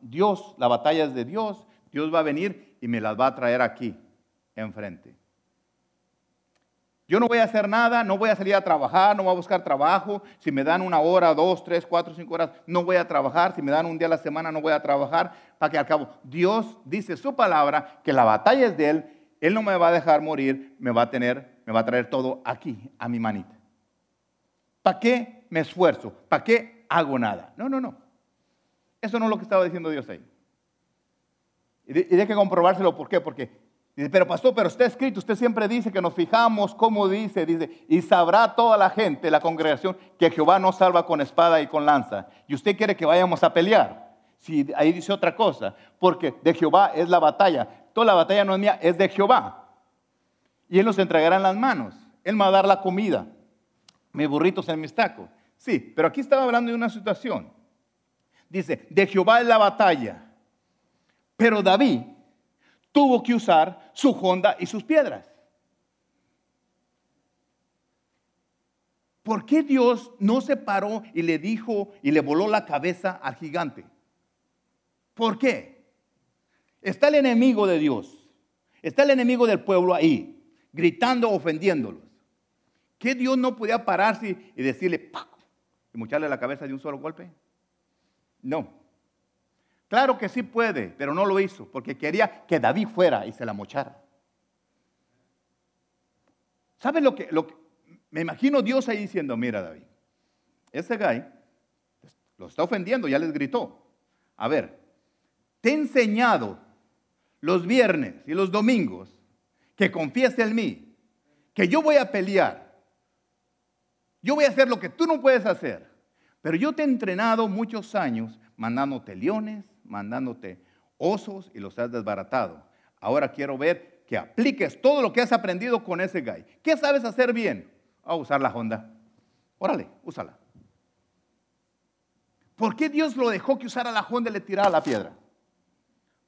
Dios, la batalla es de Dios, Dios va a venir y me las va a traer aquí, enfrente. Yo no voy a hacer nada, no voy a salir a trabajar, no voy a buscar trabajo. Si me dan una hora, dos, tres, cuatro, cinco horas, no voy a trabajar. Si me dan un día a la semana, no voy a trabajar. Para que al cabo, Dios dice su palabra, que la batalla es de Él. Él no me va a dejar morir, me va a tener, me va a traer todo aquí, a mi manita. ¿Para qué me esfuerzo? ¿Para qué hago nada? No, no, no. Eso no es lo que estaba diciendo Dios ahí. Y de, y de que comprobárselo, ¿por qué? Porque Dice, pero pastor, pero está escrito, usted siempre dice que nos fijamos cómo dice, dice, y sabrá toda la gente, la congregación, que Jehová no salva con espada y con lanza. Y usted quiere que vayamos a pelear. Si ahí dice otra cosa, porque de Jehová es la batalla. Toda la batalla no es mía, es de Jehová. Y Él nos entregará en las manos. Él me va a dar la comida, mis burritos en mis tacos. Sí, pero aquí estaba hablando de una situación. Dice, de Jehová es la batalla. Pero David tuvo que usar su honda y sus piedras. ¿Por qué Dios no se paró y le dijo y le voló la cabeza al gigante? ¿Por qué? Está el enemigo de Dios, está el enemigo del pueblo ahí, gritando, ofendiéndolos. ¿Qué Dios no podía pararse y decirle y mocharle la cabeza de un solo golpe? No. Claro que sí puede, pero no lo hizo porque quería que David fuera y se la mochara. ¿Saben lo que, lo que, Me imagino Dios ahí diciendo, mira David, ese guy lo está ofendiendo, ya les gritó. A ver, te he enseñado los viernes y los domingos que confiese en mí, que yo voy a pelear. Yo voy a hacer lo que tú no puedes hacer. Pero yo te he entrenado muchos años mandándote leones, mandándote osos y los has desbaratado. Ahora quiero ver que apliques todo lo que has aprendido con ese guy. ¿Qué sabes hacer bien? A usar la Honda. Órale, úsala. ¿Por qué Dios lo dejó que usara la Honda y le tirara la piedra?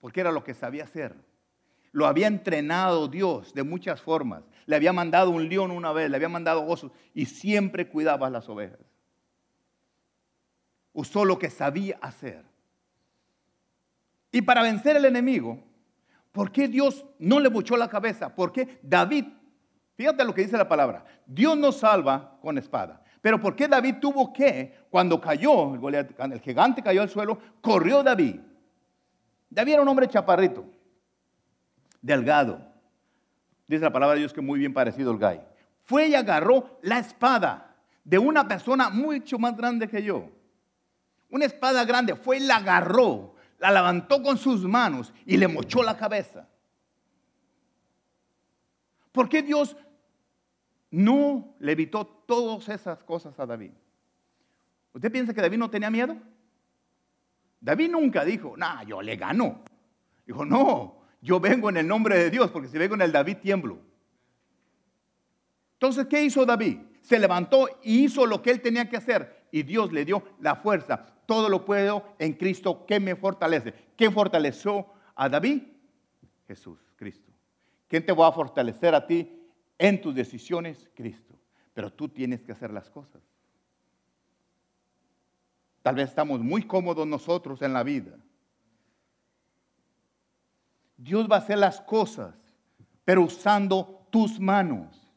Porque era lo que sabía hacer. Lo había entrenado Dios de muchas formas. Le había mandado un león una vez, le había mandado osos y siempre cuidaba las ovejas. Usó lo que sabía hacer. Y para vencer al enemigo, ¿por qué Dios no le buchó la cabeza? ¿Por qué David, fíjate lo que dice la palabra, Dios nos salva con espada. Pero ¿por qué David tuvo que, cuando cayó, el gigante cayó al suelo, corrió David? David era un hombre chaparrito, delgado. Dice la palabra de Dios que muy bien parecido al gay. Fue y agarró la espada de una persona mucho más grande que yo. Una espada grande, fue y la agarró la levantó con sus manos y le mochó la cabeza. ¿Por qué Dios no le evitó todas esas cosas a David? ¿Usted piensa que David no tenía miedo? David nunca dijo, nah, yo le gano. Dijo, no, yo vengo en el nombre de Dios, porque si vengo en el David tiemblo. Entonces, ¿qué hizo David? Se levantó y hizo lo que él tenía que hacer. Y Dios le dio la fuerza. Todo lo puedo en Cristo que me fortalece. ¿Quién fortaleció a David? Jesús, Cristo. ¿Quién te va a fortalecer a ti en tus decisiones? Cristo. Pero tú tienes que hacer las cosas. Tal vez estamos muy cómodos nosotros en la vida. Dios va a hacer las cosas, pero usando tus manos.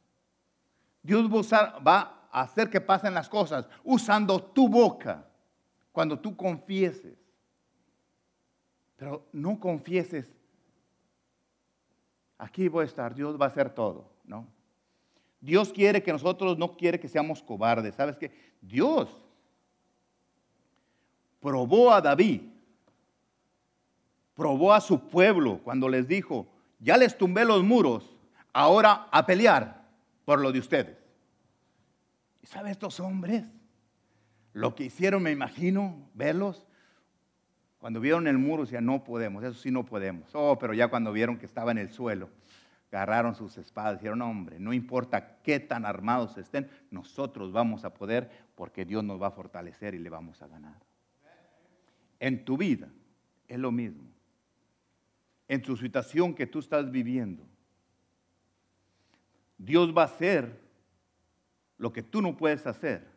Dios va a hacer que pasen las cosas usando tu boca cuando tú confieses. Pero no confieses, aquí voy a estar, Dios va a hacer todo, ¿no? Dios quiere que nosotros no quiere que seamos cobardes. ¿Sabes qué? Dios probó a David, probó a su pueblo cuando les dijo, ya les tumbé los muros, ahora a pelear por lo de ustedes. ¿Y sabe estos hombres? Lo que hicieron, me imagino, verlos, cuando vieron el muro, decían, no podemos, eso sí no podemos. Oh, pero ya cuando vieron que estaba en el suelo, agarraron sus espadas, dijeron, hombre, no importa qué tan armados estén, nosotros vamos a poder porque Dios nos va a fortalecer y le vamos a ganar. En tu vida es lo mismo. En tu situación que tú estás viviendo, Dios va a hacer lo que tú no puedes hacer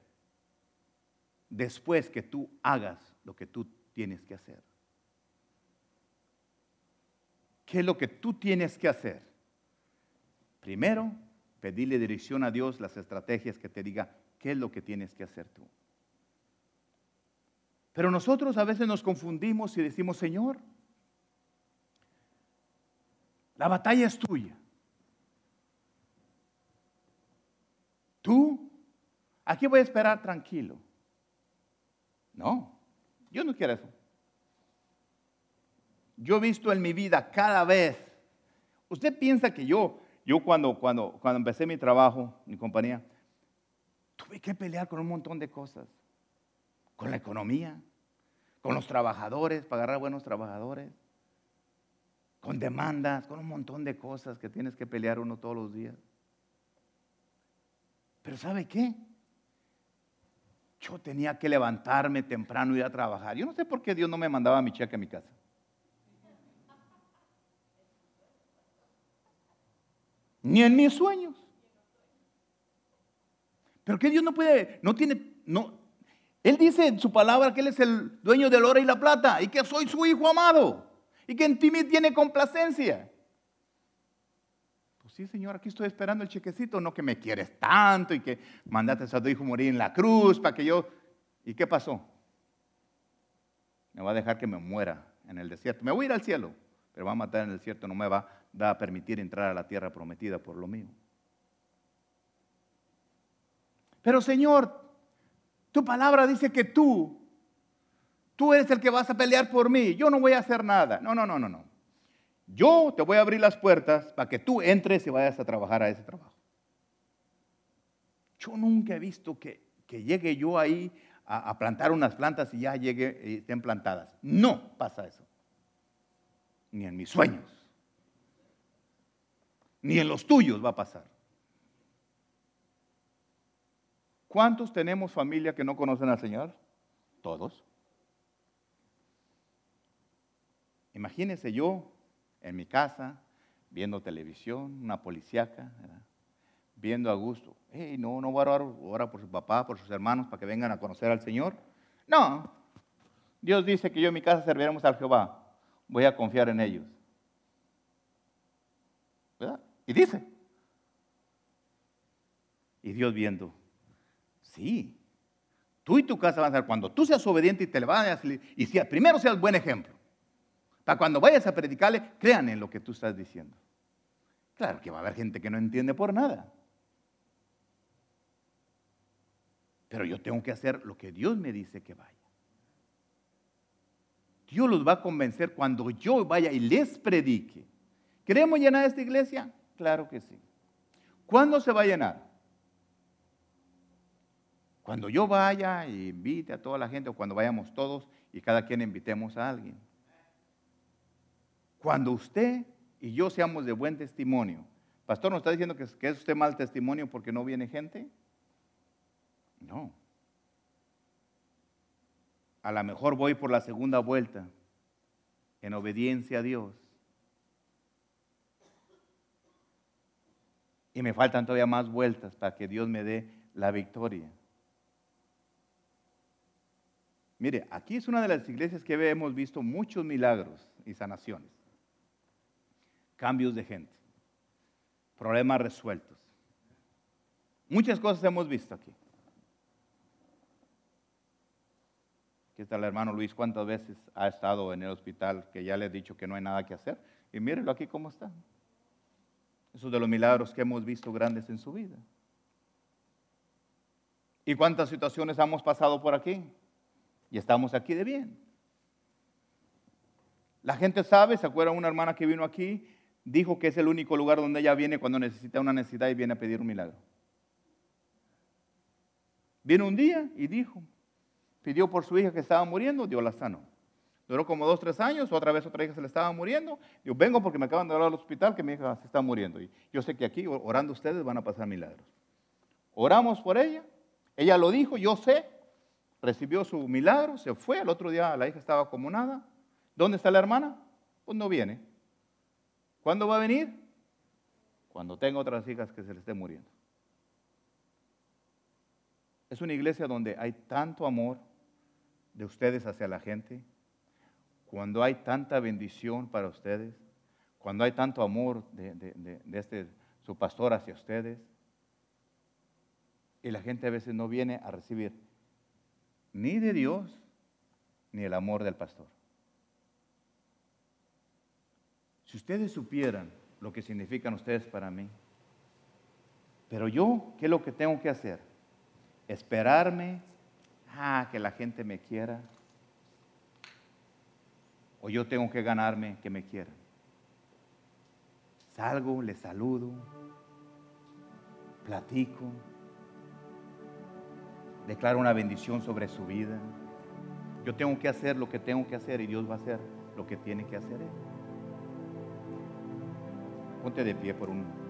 después que tú hagas lo que tú tienes que hacer. ¿Qué es lo que tú tienes que hacer? Primero, pedirle dirección a Dios, las estrategias que te diga qué es lo que tienes que hacer tú. Pero nosotros a veces nos confundimos y decimos, Señor, la batalla es tuya. Tú, aquí voy a esperar tranquilo. No, yo no quiero eso. Yo he visto en mi vida cada vez, usted piensa que yo, yo cuando, cuando, cuando empecé mi trabajo, mi compañía, tuve que pelear con un montón de cosas con la economía, con los trabajadores, para agarrar buenos trabajadores, con demandas, con un montón de cosas que tienes que pelear uno todos los días. Pero ¿sabe qué? Yo tenía que levantarme temprano y ir a trabajar. Yo no sé por qué Dios no me mandaba mi cheque a mi casa. Ni en mis sueños. Pero que Dios no puede, no tiene, no, él dice en su palabra que Él es el dueño del oro y la plata y que soy su hijo amado y que en ti me tiene complacencia. Sí, Señor, aquí estoy esperando el chequecito, no que me quieres tanto y que mandaste a tu hijo morir en la cruz para que yo... ¿Y qué pasó? Me va a dejar que me muera en el desierto. Me voy a ir al cielo, pero va a matar en el desierto, no me va a permitir entrar a la tierra prometida por lo mío. Pero Señor, tu palabra dice que tú, tú eres el que vas a pelear por mí. Yo no voy a hacer nada. No, no, no, no, no. Yo te voy a abrir las puertas para que tú entres y vayas a trabajar a ese trabajo. Yo nunca he visto que, llegue yo ahí a, plantar unas plantas y ya llegue y estén plantadas. No pasa eso. Ni en mis sueños. Ni en los tuyos va a pasar. ¿Cuántos tenemos familia que no conocen al Señor? Todos. Imagínense yo en mi casa, viendo televisión, una policíaca, viendo a gusto. Hey, no, no voy a orar, por su papá, por sus hermanos, para que vengan a conocer al Señor. No. Dios dice que yo en mi casa serviremos al Jehová. Voy a confiar en ellos. ¿Verdad? Y dice. Y Dios viendo, Sí. Tú y tu casa van a ser, cuando tú seas obediente y te le vayas, y sea, primero seas buen ejemplo. Para cuando vayas a predicarle, crean en lo que tú estás diciendo. Claro que va a haber gente que no entiende por nada. Pero yo tengo que hacer lo que Dios me dice que vaya. Dios los va a convencer cuando yo vaya y les predique. ¿Queremos llenar esta iglesia? Claro que sí. ¿Cuándo se va a llenar? Cuando yo vaya e invite a toda la gente o cuando vayamos todos y cada quien invitemos a alguien. Cuando usted y yo seamos de buen testimonio. Pastor, ¿no está diciendo que es usted mal testimonio porque no viene gente? No. A lo mejor voy por la segunda vuelta en obediencia a Dios. Y me faltan todavía más vueltas para que Dios me dé la victoria. Mire, aquí es una de las iglesias que hemos visto muchos milagros y sanaciones, cambios de gente, problemas resueltos. Muchas cosas hemos visto aquí. Aquí está el hermano Luis, cuántas veces ha estado en el hospital que ya le he dicho que no hay nada que hacer. Y mírenlo aquí cómo está. Esos de los milagros que hemos visto grandes en su vida. ¿Y cuántas situaciones hemos pasado por aquí? Y estamos aquí de bien. La gente sabe, se acuerda una hermana que vino aquí, dijo que es el único lugar donde ella viene cuando necesita una necesidad y viene a pedir un milagro. Vino un día y dijo, pidió por su hija que estaba muriendo, Dios la sanó. Duró como dos, tres años, otra vez otra hija se le estaba muriendo. Yo vengo porque me acaban de hablar al hospital que mi hija se está muriendo. Y yo sé que aquí, orando ustedes, van a pasar milagros. Oramos por ella, ella lo dijo, yo sé, recibió su milagro, se fue, al otro día la hija estaba como nada. ¿Dónde está la hermana? Pues no viene. ¿Cuándo va a venir? Cuando tenga otras hijas que se le estén muriendo. Es una iglesia donde hay tanto amor de ustedes hacia la gente, cuando hay tanta bendición para ustedes, cuando hay tanto amor de, de este, su pastor hacia ustedes, y la gente a veces no viene a recibir ni de Dios, ni el amor del pastor. Ustedes supieran lo que significan ustedes para mí, pero yo, ¿qué es lo que tengo que hacer? Esperarme ah, que la gente me quiera. O yo tengo que ganarme que me quieran. Salgo, le saludo, platico, declaro una bendición sobre su vida. Yo tengo que hacer lo que tengo que hacer y Dios va a hacer lo que tiene que hacer Él. Ponte de pie por un